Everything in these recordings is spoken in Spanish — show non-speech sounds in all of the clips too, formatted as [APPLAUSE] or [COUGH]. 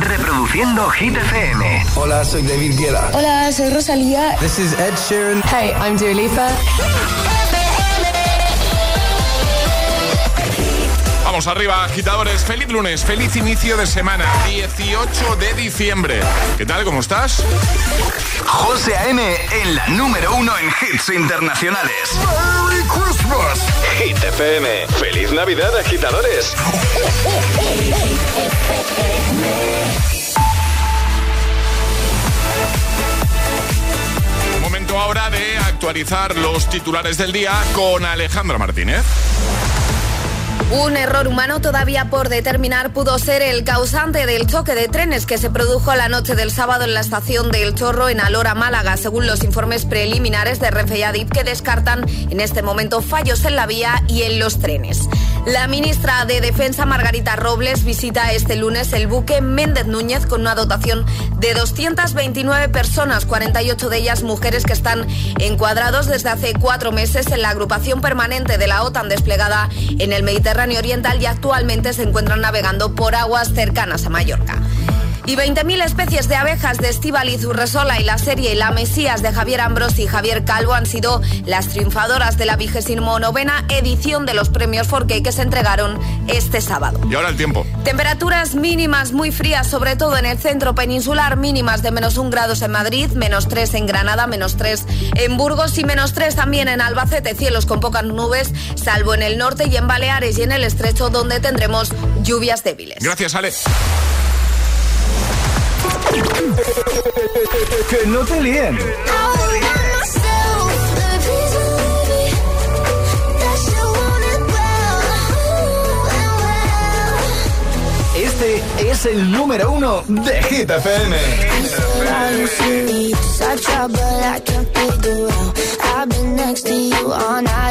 Reproduciendo Hit FM. Hola, soy David Guetta. Hola, soy Rosalía. This is Ed Sheeran. Hey, I'm Dua Lipa. Vamos arriba, agitadores. Feliz lunes, feliz inicio de semana, 18 de diciembre. ¿Qué tal? ¿Cómo estás? José A.M. en la número uno en hits internacionales. ¡Merry Christmas! Hit FM. ¡Feliz Navidad, agitadores! Momento ahora de actualizar los titulares del día con Alejandra Martínez. Un error humano todavía por determinar pudo ser el causante del choque de trenes que se produjo la noche del sábado en la estación del Chorro en Alora, Málaga, según los informes preliminares de Renfe que descartan en este momento fallos en la vía y en los trenes. La ministra de Defensa, Margarita Robles, visita este lunes el buque Méndez Núñez con una dotación de 229 personas, 48 de ellas mujeres que están encuadrados desde hace cuatro meses en la agrupación permanente de la OTAN desplegada en el Mediterráneo Oriental y actualmente se encuentran navegando por aguas cercanas a Mallorca. Y 20.000 especies de abejas de Estíbaliz Urresola y la serie La Mesías de Javier Ambrosi y Javier Calvo han sido las triunfadoras de la vigésimo novena edición de los premios Forqué que se entregaron este sábado. Y ahora el tiempo. Temperaturas mínimas muy frías, sobre todo en el centro peninsular, mínimas de menos un grados en Madrid, menos 3 en Granada, menos 3 en Burgos y menos 3 también en Albacete, cielos con pocas nubes, salvo en el norte y en Baleares y en el estrecho donde tendremos lluvias débiles. Gracias, Ale. Que no te líen. Este es el número uno de Hit FM.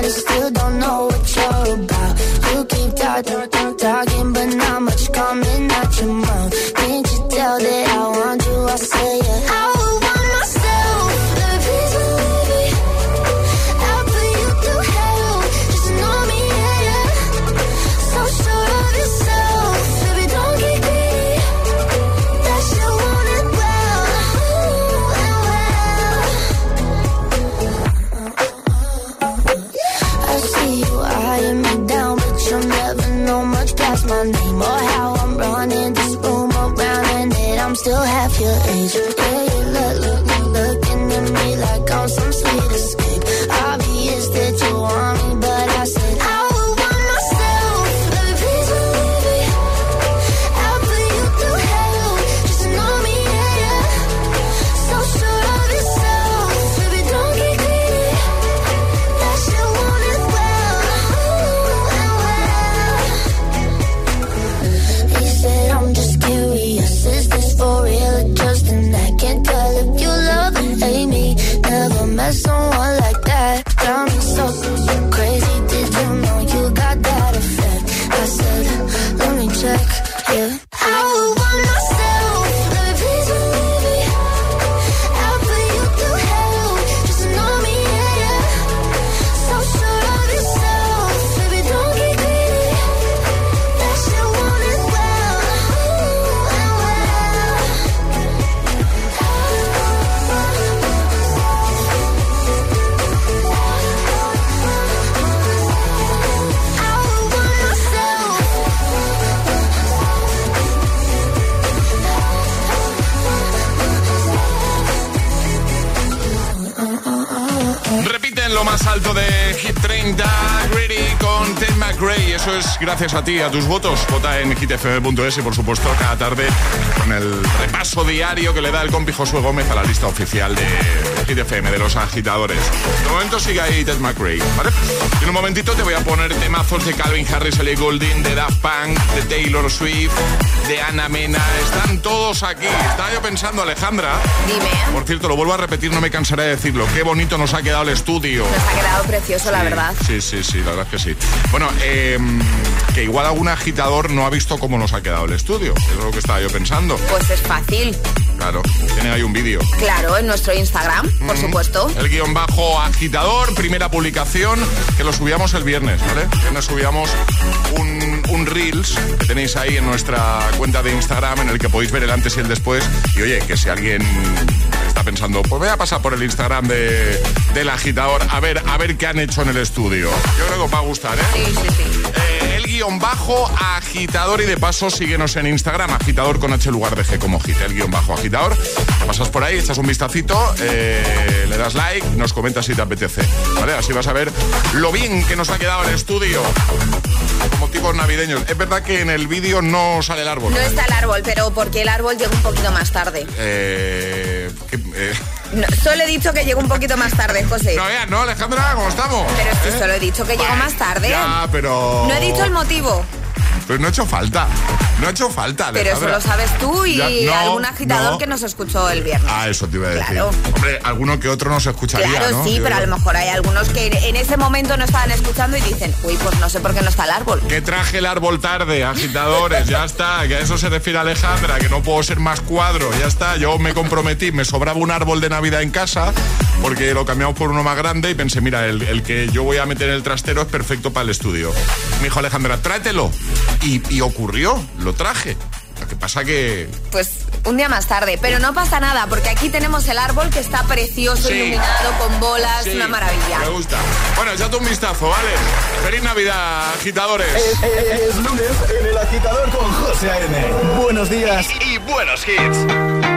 Still don't know what you're about. You keep talking, talking, but not much coming out your mouth. Can't you tell that I want you? I say yeah. Gracias a ti, a tus votos. Vota en hitfm.es y por supuesto cada tarde con el repaso diario que le da el compi Josué Gómez a la lista oficial de GTFM, de los agitadores. De momento sigue ahí Ted McRae, ¿vale? En un momentito te voy a poner temazos de Calvin Harris, Ellie Goulding, de Daft Punk, de Taylor Swift, de Ana Mena. Están todos aquí. Estaba yo pensando, Alejandra. Dime. Por cierto, lo vuelvo a repetir, no me cansaré de decirlo. Qué bonito nos ha quedado el estudio. Nos ha quedado precioso, la verdad. Sí, sí, sí, la verdad es que sí. Bueno, eh, que igual algún agitador no ha visto cómo nos ha quedado el estudio. Es lo que estaba yo pensando. Pues es fácil. Claro, tiene ahí un vídeo. Claro, en nuestro Instagram, por supuesto. El guion bajo agitador, primera publicación, que lo subíamos el viernes, ¿vale? Viernes subíamos un, un Reels que tenéis ahí en nuestra cuenta de Instagram en el que podéis ver el antes y el después. Y oye, que si alguien está pensando, pues voy a pasar por el Instagram de, del agitador a ver, a ver qué han hecho en el estudio. Yo creo que os va a gustar, ¿eh? Sí, sí, sí. Eh, guion bajo agitador y de paso síguenos en Instagram, agitador con H lugar de G como hit, el guion bajo agitador. Te pasas por ahí, echas un vistacito, eh, le das like, nos comentas si te apetece. ¿Vale? Así vas a ver lo bien que nos ha quedado el estudio. Como tipos navideños. Es verdad que en el vídeo no sale el árbol. No está el árbol, pero porque el árbol llega un poquito más tarde. Eh, eh, No, solo he dicho que llegó un poquito más tarde, José. No, ya, no, Alejandra, ¿cómo estamos? Pero es que ¿Eh? solo he dicho que Vale. más tarde. Ya, pero... No he dicho el motivo, Pero no ha hecho falta. No ha hecho falta, pero eso Alejandra. lo sabes tú y Ya, no, algún agitador no. que nos escuchó el viernes. Ah, eso te iba a decir. Claro. Hombre, alguno que otro nos escucharía, Claro, ¿no? sí, Digo pero a yo. lo mejor hay algunos que en ese momento no estaban escuchando y dicen, uy, pues no sé por qué no está el árbol. Que traje el árbol tarde, agitadores, ya está, que a eso se refiere Alejandra, que no puedo ser más cuadro, ya está, yo me comprometí, me sobraba un árbol de Navidad en casa, porque lo cambiamos por uno más grande y pensé, mira, el, el que yo voy a meter en el trastero es perfecto para el estudio. Me dijo Alejandra, tráetelo. Y, y ocurrió, lo traje. Lo que pasa que... Pues un día más tarde, pero no pasa nada, porque aquí tenemos el árbol que está precioso, Sí. iluminado, con bolas, Sí, una maravilla. Me gusta. Bueno, echate un vistazo, ¿vale? Feliz Navidad, agitadores. Es, es- es lunes en el agitador con José A.M. Buenos días y buenos hits.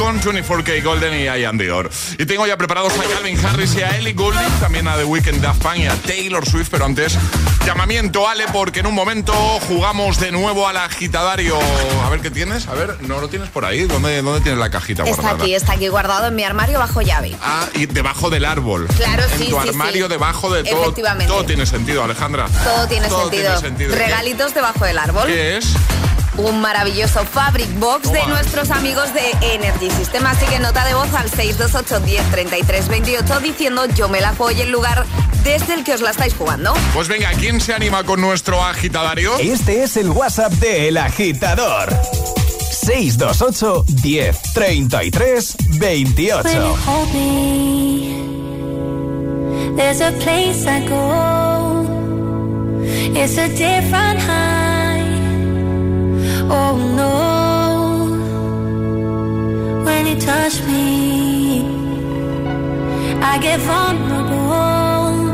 con 24K Golden y I Am Dior. Y tengo ya preparados a Calvin Harris y a Ellie Goulding, también a The Weeknd, Daft Punk y a Taylor Swift, pero antes, llamamiento Ale, porque en un momento jugamos de nuevo al agitadario. A ver qué tienes, a ver, no lo tienes por ahí. ¿Dónde, dónde tienes la cajita Está guardada? aquí, está aquí guardado en mi armario bajo llave. Ah, y debajo del árbol. Claro, en sí, tu sí, armario, sí. debajo de todo. Efectivamente. Todo tiene sentido, Alejandra. Todo tiene sentido. tiene sentido. Regalitos debajo del árbol. ¿Qué es? Un maravilloso Fabric Box de Toma. nuestros amigos de Energy System. Así que nota de voz al 628 10 33 28 diciendo yo me la juego y el lugar desde el que os la estáis jugando. Pues venga, ¿quién se anima con nuestro agitadario? Este es el WhatsApp de El Agitador. 628 10 33 When you 28. hold me, there's a place I go. It's a different high. Oh no. When you touch me, I get vulnerable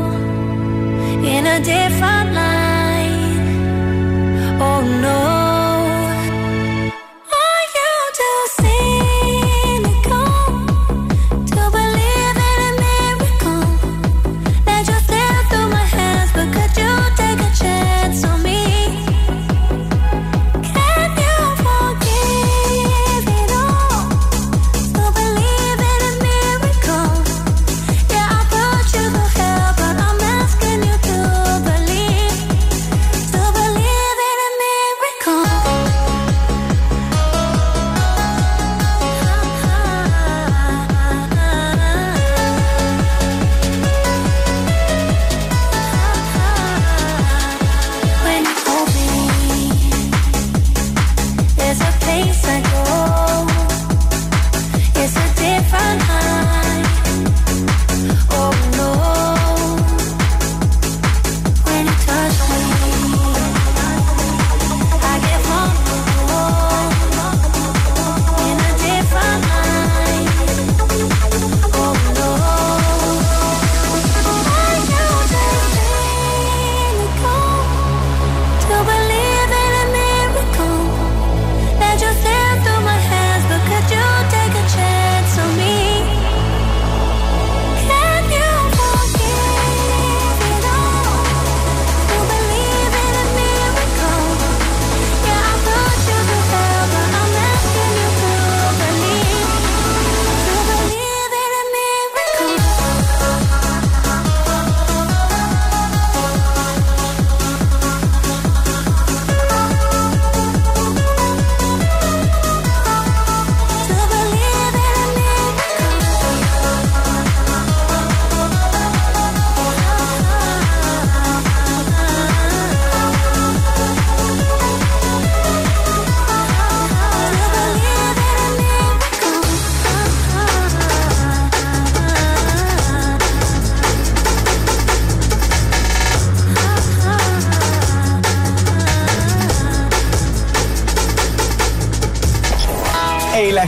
in a different light. Oh no.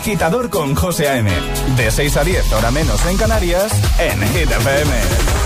Agitador con José A.M. De 6 a 10, hora menos en Canarias, en Hit FM.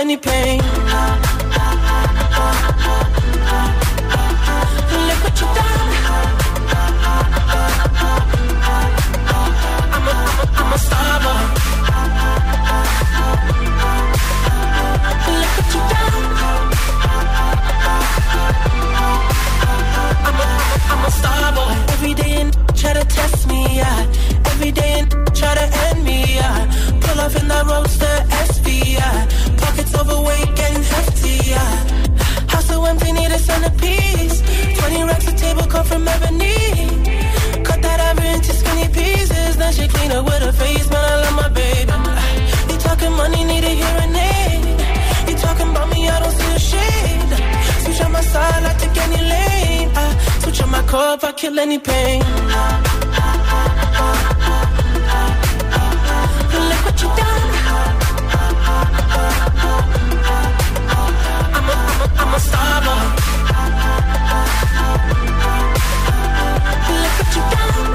Any pain. If I kill any pain. Look what you done. I'm a, I'm a, I'm a star boy. Look what you done.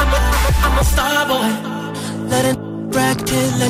I'm a, I'm a, I'm a star boy.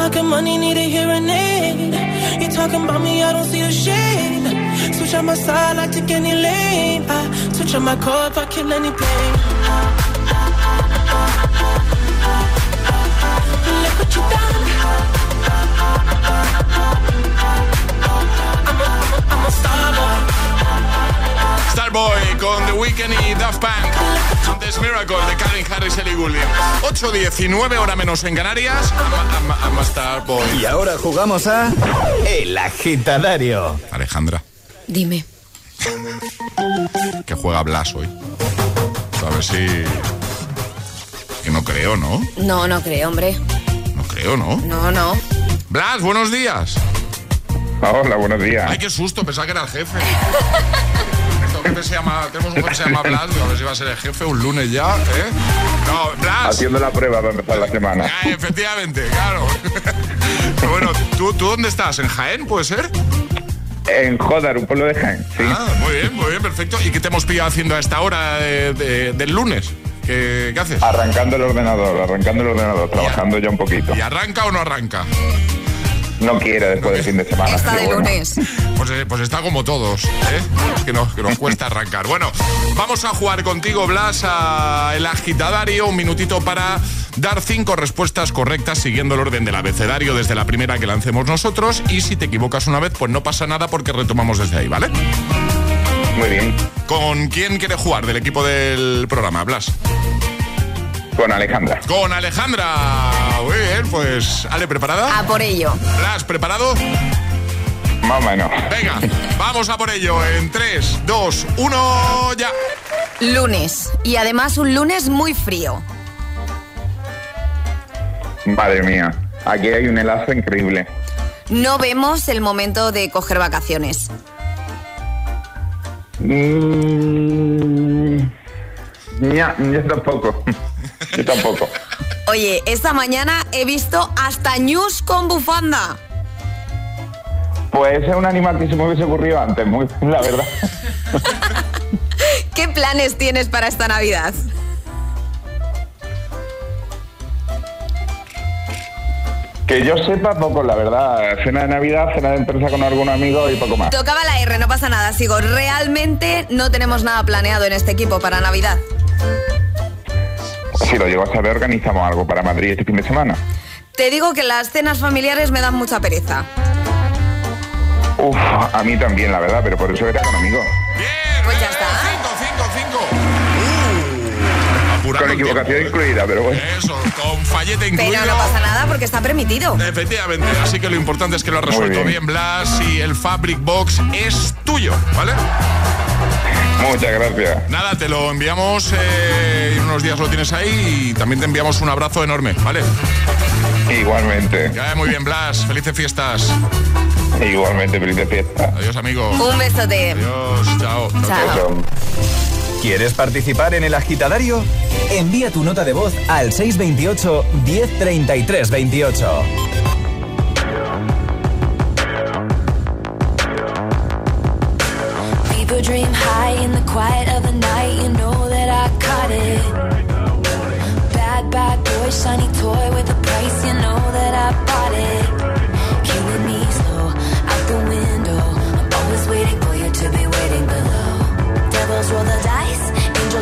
Talking money, need a hearing aid. You talking about me, I don't see a shade. Switch on my side, I take any lane. I switch on my core if I kill any pain. Look what you done. I'm a, I'm a, I'm a star boy. Starboy con The Weeknd y Daft Punk. Antes Miracle de Calvin Harris y Ellie Goulding. 8.19 hora menos en Canarias. I'm, I'm- I'm a Starboy. Y ahora jugamos a El Agitadario. Alejandra, Dime. que juega Blas hoy. A ver si... Que no creo, ¿no? No, no creo, hombre. No creo, ¿no? No, no. Blas, buenos días. Hola, buenos días. Ay, qué susto, pensaba que era el jefe. [LAUGHS] Nuestro jefe se llama, tenemos un jefe que se llama Blas, a ver si va a ser el jefe un lunes ya, ¿eh? No, Blas. Haciendo la prueba para empezar la semana. Ah, efectivamente, claro. [LAUGHS] Pero bueno, ¿tú, ¿tú dónde estás? ¿En Jaén, puede ser? En Jodar, un pueblo de Jaén, sí. Ah, muy bien, muy bien, perfecto. ¿Y qué te hemos pillado haciendo a esta hora de- de- del lunes? ¿Qué, qué haces? Arrancando el ordenador, arrancando el ordenador, trabajando ya un poquito. ¿Y arranca o no arranca? No quiere después del fin de semana. Está de bueno. lunes. Pues, eh, pues está como todos, ¿eh? que, nos, que nos cuesta arrancar. Bueno, vamos a jugar contigo, Blas, a el agitadario. Un minutito para dar cinco respuestas correctas siguiendo el orden del abecedario desde la primera que lancemos nosotros. Y si te equivocas una vez, pues no pasa nada porque retomamos desde ahí, ¿vale? Muy bien. ¿Con quién quiere jugar del equipo del programa, Blas? Con Alejandra. Con Alejandra. Muy bien, pues, Ale, ¿preparada? A por ello. Blas, ¿preparado? Más o menos. Venga, vamos a por ello en 3, 2, 1, ya. Lunes. Y además un lunes muy frío. Madre mía. Aquí hay un enlace increíble. No vemos el momento de coger vacaciones. Mm, ya, yo tampoco. Yo tampoco. Oye, esta mañana he visto hasta news con bufanda. Pues es un animal que se me hubiese ocurrido antes, muy, la verdad. [LAUGHS] ¿Qué planes tienes para esta Navidad? Que yo sepa poco, la verdad. Cena de Navidad, cena de empresa con algún amigo y poco más. Tocaba la R, no pasa nada. Sigo, realmente no tenemos nada planeado en este equipo para Navidad. Si lo llego a saber, organizamos algo para Madrid este fin de semana. Te digo que las cenas familiares me dan mucha pereza. Uf, a mí también, la verdad, pero por eso era con amigos. Bien, Pues ya está. 5, 5, 5. Con equivocación incluida, pero bueno. Eso, con fallete incluido. Pero no pasa nada porque está permitido. Efectivamente, así que lo importante es que lo has resuelto bien. bien. Blas, y el Fabric Box es tuyo, ¿vale? Muchas gracias. Nada, te lo enviamos eh, y en unos días lo tienes ahí y también te enviamos un abrazo enorme, ¿vale? Igualmente, vaya muy bien, Blas. Felices fiestas. igualmente, feliz de fiesta. Adiós, amigo. Un besote. Adiós, chao. ¿Quieres participar en el agitadario? Envía tu nota de voz al 628 1033 28. People dream high in the quiet of the night. You know that I caught it. Bad, bad boy, shiny toy with a price. You know that I bought it. Killing me slow out the window. I'm always waiting for you to be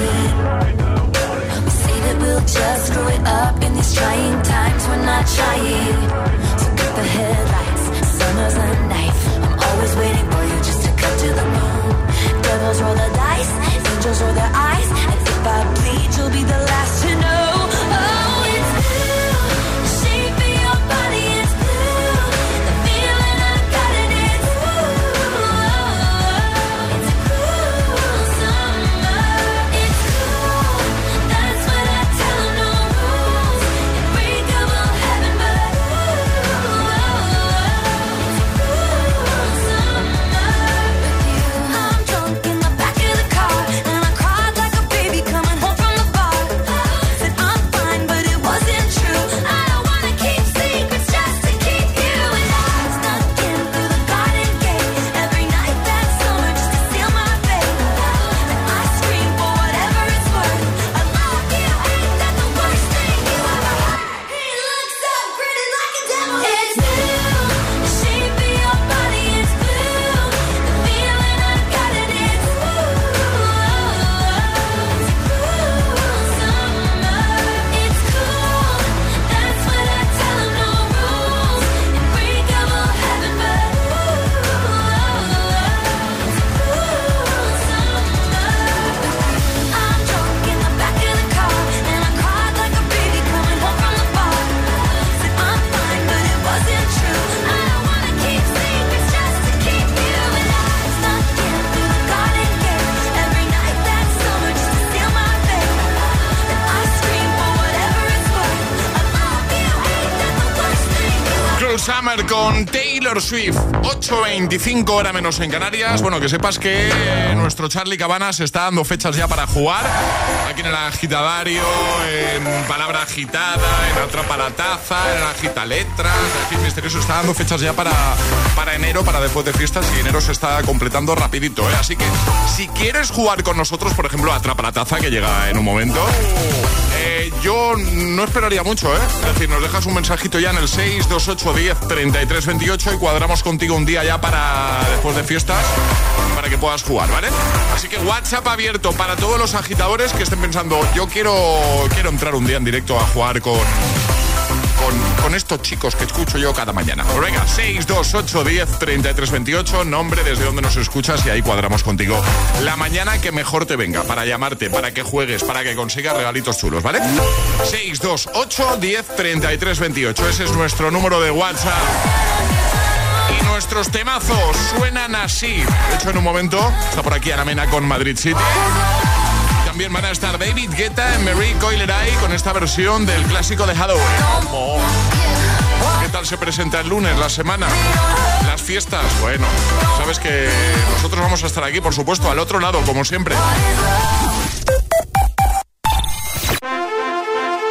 We say that we'll just it up in these trying times. We're not trying. So the headlights. Summer's a knife. I'm always waiting for you just to cut to the bone. Devils roll the dice. Angels roll their eyes. And if I bleed, you'll be the last to know. Swift. 8.25 hora menos en Canarias. Bueno, que sepas que nuestro Charlie Cabana se está dando fechas ya para jugar. Aquí en el agitadario, en palabra agitada, en atrapa la taza, en agita letras. En fin, misterioso está dando fechas ya para, para enero, para después de fiestas. Y enero se está completando rapidito, ¿eh? Así que si quieres jugar con nosotros, por ejemplo, atrapa la taza, que llega en un momento. Yo no esperaría mucho, ¿eh? Es decir, nos dejas un mensajito ya en el 628 10 33 28 y cuadramos contigo un día ya para después de fiestas para que puedas jugar, ¿vale? Así que WhatsApp abierto para todos los agitadores que estén pensando, yo quiero, quiero entrar un día en directo a jugar con, con, estos chicos que escucho yo cada mañana. Pues venga, 628 10 33 28, nombre desde donde nos escuchas y ahí cuadramos contigo la mañana que mejor te venga para llamarte, para que juegues, para que consigas regalitos chulos, ¿vale? 628 10 33 28, ese es nuestro número de WhatsApp. Y nuestros temazos suenan así. De hecho, en un momento está por aquí Ana Mena con Madrid City. Van a estar David Guetta en Marie Coileray con esta versión del clásico de Halloween. ¿Qué tal se presenta el lunes, la semana? Las fiestas, bueno, sabes que nosotros vamos a estar aquí, por supuesto, al otro lado, como siempre.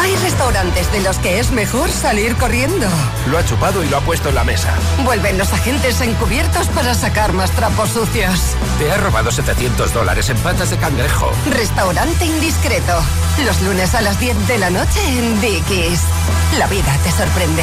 Hay restaurantes de los que es mejor salir corriendo. Lo ha chupado y lo ha puesto en la mesa. Vuelven los agentes encubiertos para sacar más trapos sucios. Te ha robado 700 dólares en patas de cangrejo. Restaurante indiscreto. Los lunes a las 10 de la noche en Dickies. La vida te sorprende.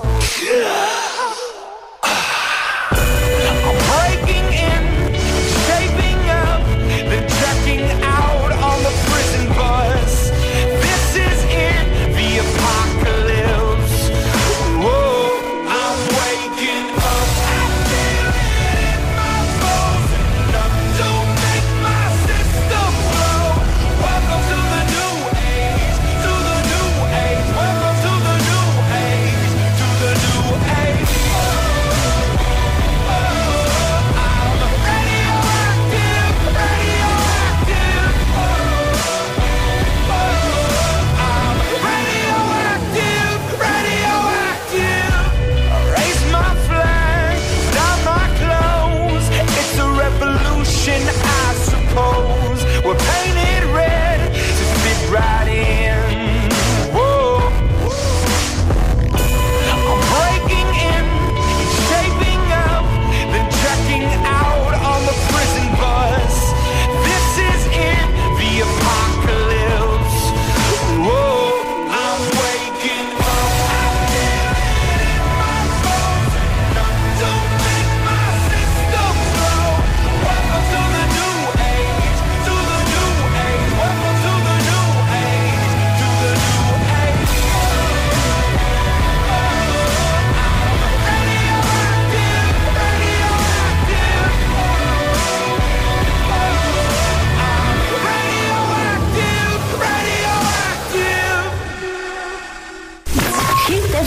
I'm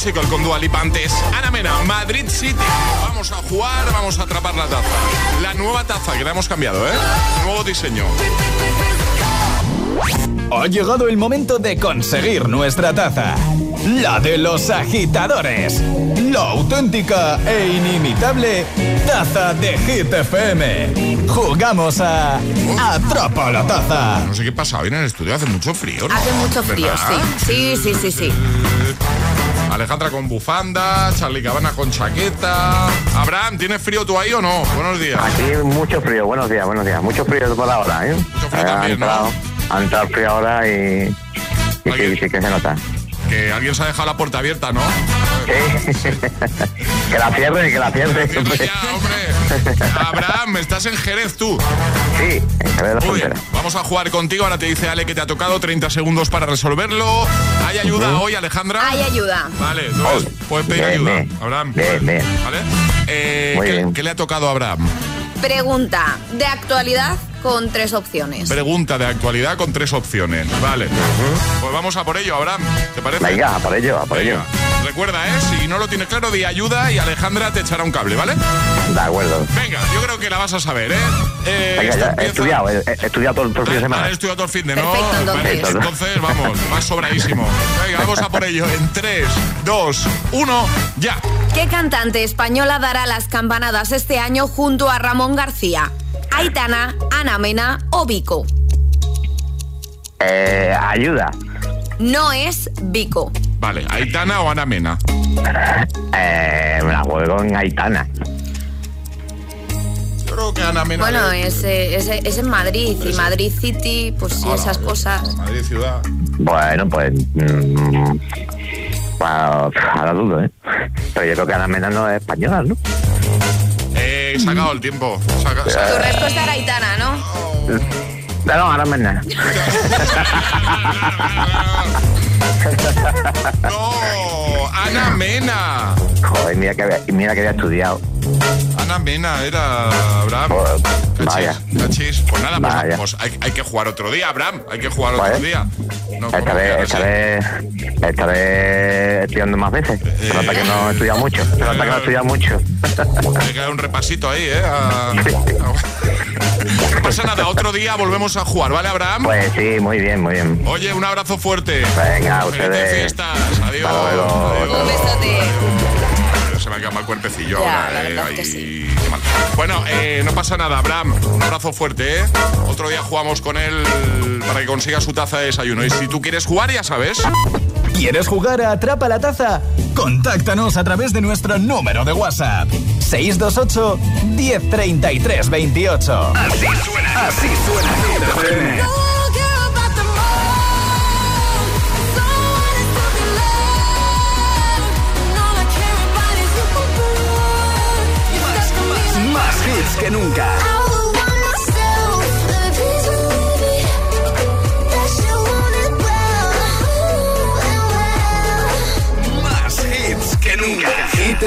Physical con Dualipantes. Ana Mena, Madrid City. Vamos a jugar, vamos a atrapar la taza. La nueva taza que la hemos cambiado, ¿eh? Nuevo diseño. Ha llegado el momento de conseguir nuestra taza. La de los agitadores. La auténtica e inimitable taza de Hit FM. Jugamos a Atrapa la taza. No sé qué pasa, hoy en el estudio hace mucho frío, ¿no? Hace mucho frío, ¿Verdad? sí. Sí, sí, sí, sí. Alejandra con bufanda, Charlie Cabana con chaqueta. Abraham, ¿tienes frío tú ahí o no? Buenos días. Aquí mucho frío, buenos días, buenos días. Mucho frío por ahora, ¿eh? frío ha, también, entrado, ha entrado el frío ahora y, y sí, sí que se nota. Que alguien se ha dejado la puerta abierta, ¿no? [LAUGHS] que la cierre, que la cierre. Abraham, estás en Jerez tú. Sí, en Jerez de la Muy bien, Frontera. vamos a jugar contigo. Ahora te dice Ale que te ha tocado 30 segundos para resolverlo. ¿Hay ayuda hoy, Alejandra? Hay ayuda. Vale, entonces puedes pedir Bien, ayuda. bien. Abraham, Bien, puedes- bien. ¿vale? Eh, Muy ¿qué, bien. qué le ha tocado a Abraham? Pregunta de actualidad con tres opciones. Pregunta de actualidad con tres opciones. Vale. Pues vamos a por ello, Abraham. ¿Te parece? Venga, a por ello, a por ello. Recuerda, ¿eh? Si no lo tienes claro, di ayuda y Alejandra te echará un cable, ¿vale? De acuerdo. Venga, yo creo que la vas a saber, ¿eh? Eh, Venga, he estudiado, he, he estudiado todo, todo el fin de semana. Has estudiado todo el fin de, ¿no? Perfecto, entonces. Vale, entonces, vamos, vas sobradísimo. Venga, vamos a por ello. En 3, 2, 1, ya. ¿Qué cantante española dará las campanadas este año junto a Ramón García? Aitana, Ana Mena o Vico. Eh, ayuda. No es Vico. Vale, Aitana o Ana Mena. Eh, me la juego en Aitana. Ana Mena? Bueno, es, eh, es, es en Madrid y Madrid City, pues sí, Hola. esas cosas. Madrid ciudad. Bueno, pues. mm, bueno, ahora dudo, ¿eh? Pero yo creo que Ana Mena no es española, ¿no? Eh, se ha acabado el tiempo. Se ha- se ha- Tu respuesta era Aitana, ¿no? No, no, Ana Mena. ¡No! ¡Ana Mena! Joder, mira que había, mira que había estudiado. Ana Mena era Abraham. Cachis, vaya. cachis. Pues nada, pues, Vaya. pues hay, hay que jugar otro día, Abraham. Hay que jugar otro Vale. día. No, Esta ¿cómo vez, esta vez, esta vez estudiando más veces. Se nota que no he estudiado mucho. Se nota que no he estudiado mucho. Hay que dar un repasito ahí, ¿eh? A- [LAUGHS] No pasa nada, otro día volvemos a jugar, ¿vale, Abraham? Pues sí, muy bien, muy bien. Oye, un abrazo fuerte. Venga, a Felices ustedes. fiestas. Adiós. Hasta luego. Adiós. Un besote. Se me ha quedado mal cuerpecillo Ya, ahora, la eh, ahí, que sí. qué mal. Bueno, eh, no pasa nada, Abraham. Un abrazo fuerte, ¿eh? Otro día jugamos con él para que consiga su taza de desayuno. Y si tú quieres jugar, ya sabes. ¿Quieres jugar a Atrapa la Taza? Contáctanos a través de nuestro número de WhatsApp. 628 1033 28. Así suena. Así suena que nunca. Más hits que nunca. Hit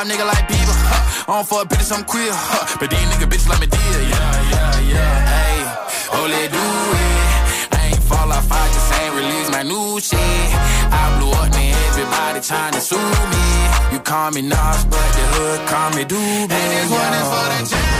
pop nigga like Bieber. Huh. I don't fuck bitches, I'm queer. Huh. But these nigga bitches like me dear. Yeah, yeah, yeah. Hey, oh, let do it. I ain't fall off, I just ain't release my new shit. I blew up, man. Everybody trying to sue me. You call me Nas, but the hood call me Doobie. And this one is for the champion.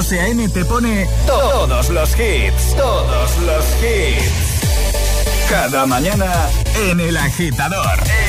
José A.M. te pone todos los hits, todos los hits. Cada mañana en El Agitador. En El Agitador.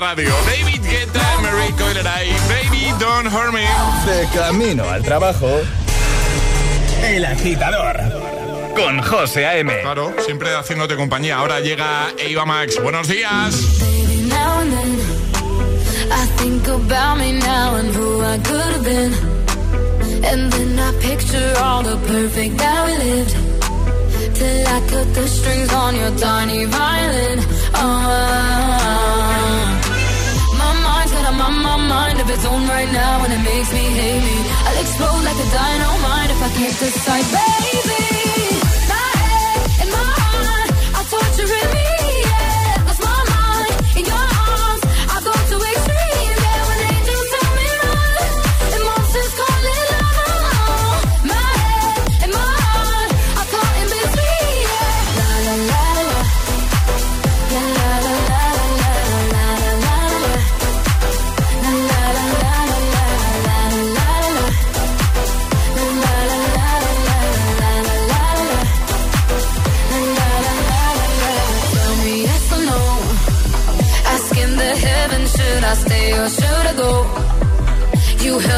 radio. David Guetta, Mary Coileray, Baby Don't Hurt Me. De camino al trabajo. El agitador. Con José A.M. Claro, siempre haciéndote compañía. Ahora llega Eva Max. Buenos días. I think about me now and who I could have been. And then I picture all the perfect that we lived. Till I cut the strings on your tiny violin. Oh. mind of its own right now, and it makes me hate me. I'll explode like a dynamite if I can't decide, baby. My head and my heart, are torturing me.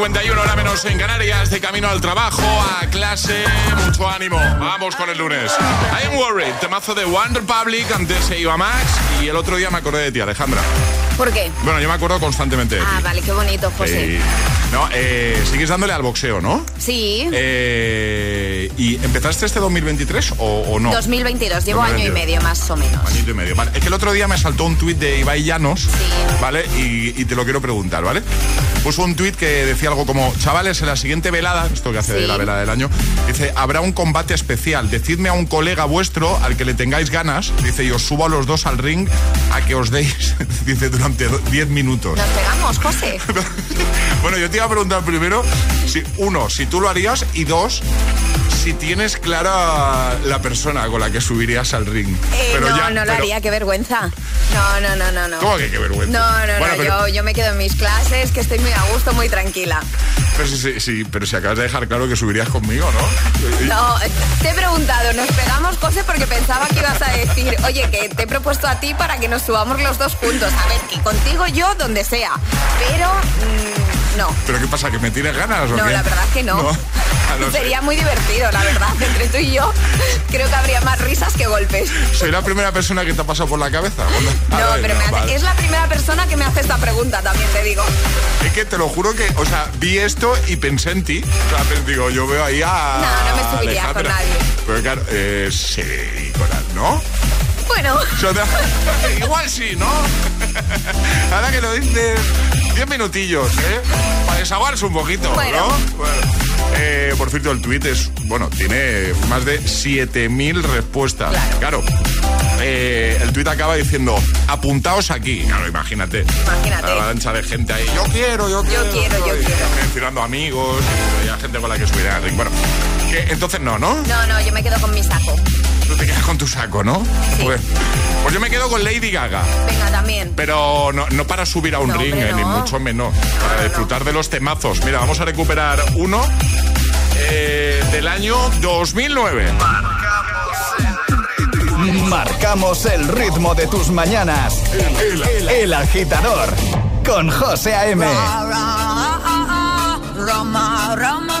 8.51, hora menos en Canarias, de camino al trabajo, a clase, mucho ánimo. Vamos con el lunes. I am worried, temazo de One Republic, antes se iba Max y el otro día me acordé de ti, Alejandra. ¿Por qué? Bueno, yo me acuerdo constantemente de ti. Ah, vale, qué bonito, José. Eh, no, eh, sigues dándole al boxeo, ¿no? Sí. Eh, ¿Y empezaste este 2023 o, o no? 2022, llevo año y 2022. medio más o menos. Añito y medio. Vale, es que el otro día me saltó un tuit de Ibai Llanos, ¿vale? Y, y te lo quiero preguntar, ¿vale? Puso un tuit que decía algo como, chavales, en la siguiente velada, esto que hace de Sí. la velada del año, dice, habrá un combate especial. Decidme a un colega vuestro al que le tengáis ganas, dice, y os subo a los dos al ring a que os deis, [LAUGHS] dice, durante do- 10 minutos. Nos pegamos, José. [LAUGHS] Bueno, yo te iba a preguntar primero, si, uno, si tú lo harías, y dos, si tienes clara la persona con la que subirías al ring. Eh, no, ya- no lo pero- haría, qué vergüenza. No, no, no, no, no. ¿Cómo que qué vergüenza? No, no, Bueno, no, pero- yo, yo me quedo en mis clases, que estoy muy a gusto, muy tranquila. Pero si, si- si- pero si acabas de dejar claro que subirías conmigo, ¿no? No, te he preguntado, nos pegamos, José, porque pensaba que ibas a decir, oye, que te he propuesto a ti para que nos subamos los dos juntos. A ver, que contigo yo, donde sea. Pero, mm, no. ¿Pero qué pasa? ¿Que me tienes ganas o No, qué? la verdad que no. No. [LAUGHS] Sería muy divertido, la verdad. Entre tú y yo, creo que habría más risas que golpes. Soy la primera persona que te ha pasado por la cabeza. No, [LAUGHS] vale, pero me hace- vale. es la primera persona que me hace esta pregunta, también te digo. Es que te lo juro que, o sea, vi esto y pensé en ti. O sea, digo, yo veo ahí a. No, no me subiría con nadie. Pero claro, eh, sí, Coral, ¿no? Bueno, [LAUGHS] igual sí, ¿no? [LAUGHS] Ahora que lo dices, 10 minutillos, ¿eh? Para desahogarse un poquito, Bueno. ¿no? Bueno. Eh, por cierto, el tuit es, bueno, tiene más de 7.000 respuestas. Claro. Eh, el tuit acaba diciendo, apuntaos aquí. Claro, imagínate. Imagínate. La avalancha de gente ahí. Yo quiero, yo quiero. quiero, yo y quiero. Mencionando amigos, y gente con la que subir al ring. Bueno, que entonces no, ¿no? no, no, yo me quedo con mi saco. Tú te quedas con tu saco, ¿no? Pues, pues yo me quedo con Lady Gaga. Venga, también. Pero no, no para subir a un No, ring, eh, ni mucho menos. Para disfrutar de los temazos. Mira, vamos a recuperar uno eh, del año 2009. Marcamos el ritmo de tus mañanas. El, agitador con José A.M. Roma, Roma,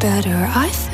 Better. I've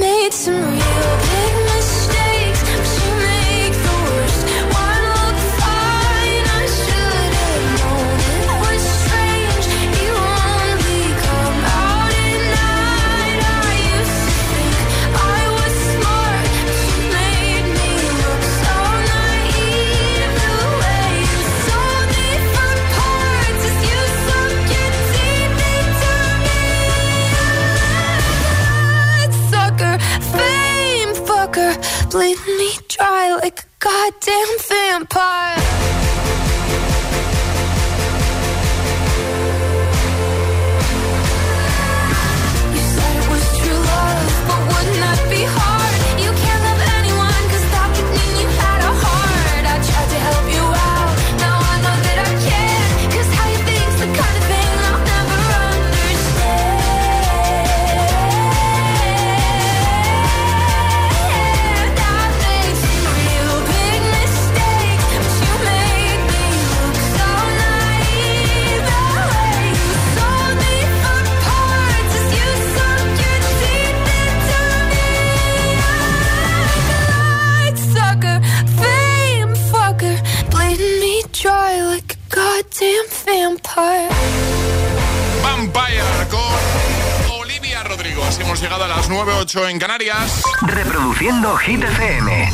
Reproduciendo Hit FM.